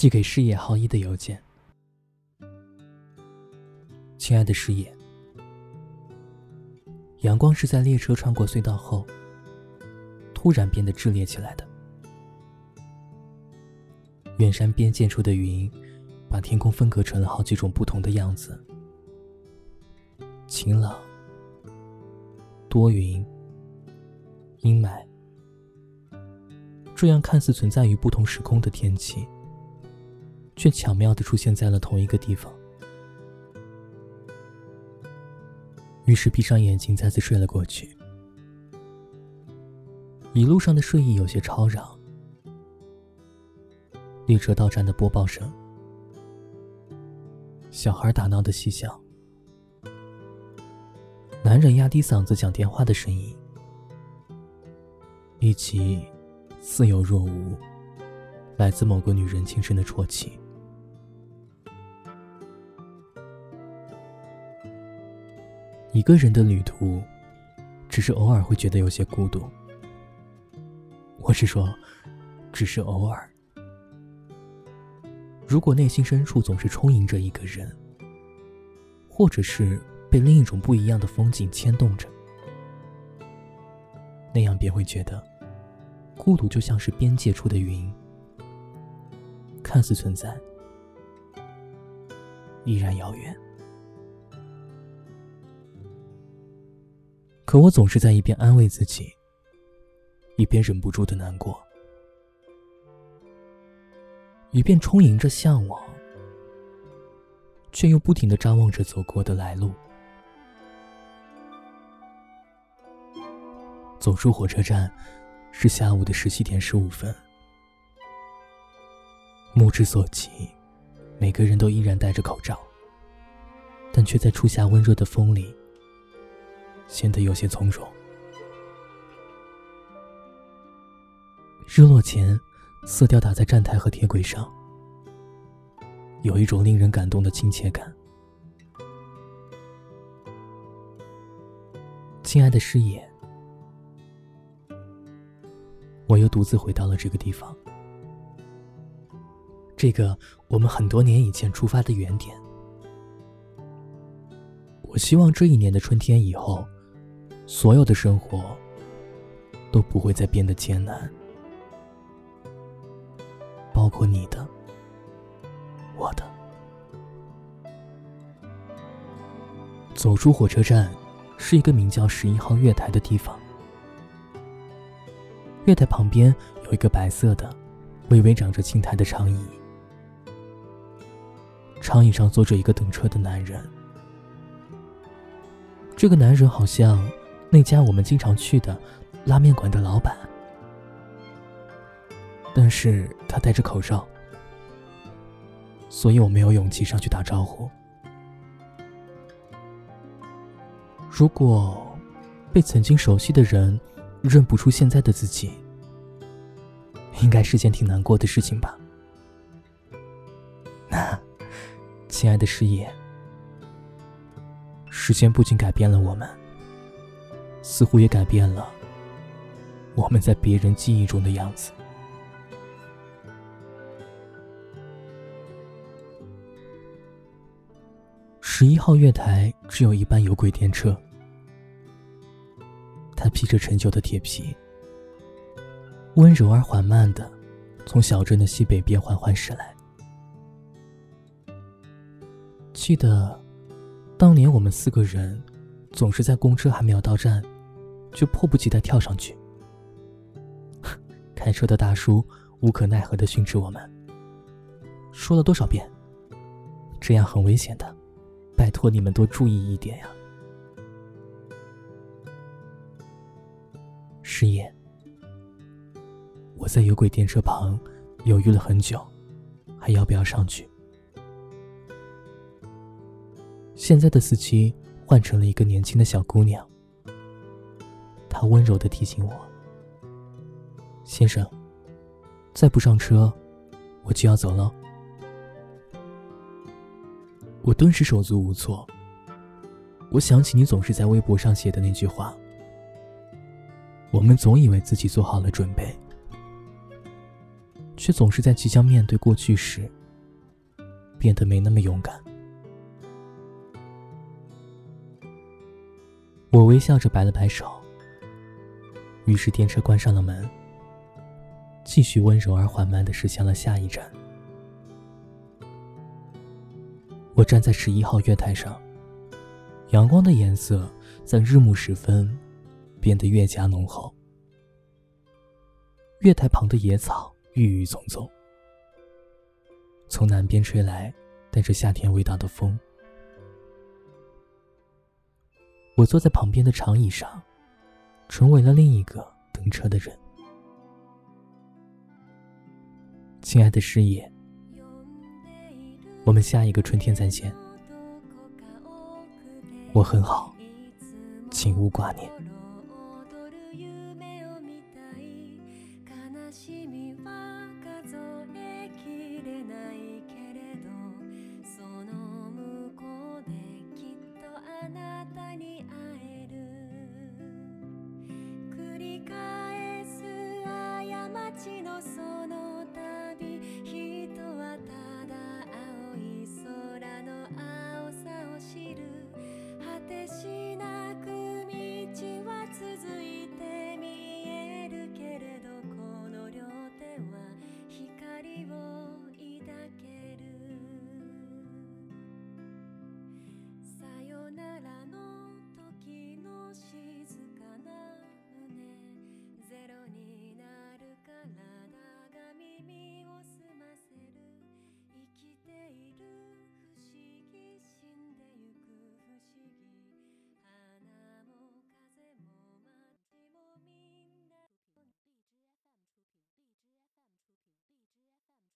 寄给师野浩一的邮件。亲爱的师野，阳光是在列车穿过隧道后，突然变得炽烈起来的。远山边溅出的云，把天空分割成了好几种不同的样子：晴朗、多云、阴霾。这样看似存在于不同时空的天气，却巧妙的出现在了同一个地方。于是闭上眼睛，再次睡了过去。一路上的睡意有些吵嚷。列车到站的播报声，小孩打闹的嬉笑，男人压低嗓子讲电话的声音，以及似有若无来自某个女人轻声的啜泣。一个人的旅途，只是偶尔会觉得有些孤独。我是说，只是偶尔。如果内心深处总是充盈着一个人，或者是被另一种不一样的风景牵动着，那样便会觉得，孤独就像是边界处的云，看似存在，依然遥远。可我总是在一边安慰自己，一边忍不住的难过。一边充盈着向往，却又不停的张望着走过的来路。走出火车站，是下午的十七点十五分。目之所及，每个人都依然戴着口罩，但却在初夏温热的风里，显得有些从容。日落前。色调打在站台和铁轨上，有一种令人感动的亲切感。亲爱的师爷，我又独自回到了这个地方，这个我们很多年以前出发的原点。我希望这一年的春天以后，所有的生活都不会再变得艰难。包括你的，我的。走出火车站，是一个名叫十一号月台的地方。月台旁边有一个白色的、微微长着青苔的长椅，长椅上坐着一个等车的男人。这个男人好像那家我们经常去的拉面馆的老板。但是他戴着口罩，所以我没有勇气上去打招呼。如果被曾经熟悉的人认不出现在的自己，应该是件挺难过的事情吧？那，亲爱的师爷，时间不仅改变了我们，似乎也改变了我们在别人记忆中的样子。十一号月台只有一班有轨电车，它披着陈旧的铁皮，温柔而缓慢的从小镇的西北边缓缓驶来。记得，当年我们四个人总是在公车还没有到站，就迫不及待跳上去。开车的大叔无可奈何的训斥我们，说了多少遍，这样很危险的。拜托你们多注意一点呀，师爷。我在有轨电车旁犹豫了很久，还要不要上去？现在的司机换成了一个年轻的小姑娘，她温柔的提醒我：“先生，再不上车，我就要走了。”我顿时手足无措。我想起你总是在微博上写的那句话：“我们总以为自己做好了准备，却总是在即将面对过去时，变得没那么勇敢。我微笑着摆了摆手，于是电车关上了门，继续温柔而缓慢的驶向了下一站。我站在十一号月台上，阳光的颜色在日暮时分变得越加浓厚。月台旁的野草郁郁葱葱，从南边吹来带着夏天味道的风。我坐在旁边的长椅上，成为了另一个等车的人。亲爱的师爷，我们下一个春天再见。我很好，请勿挂念。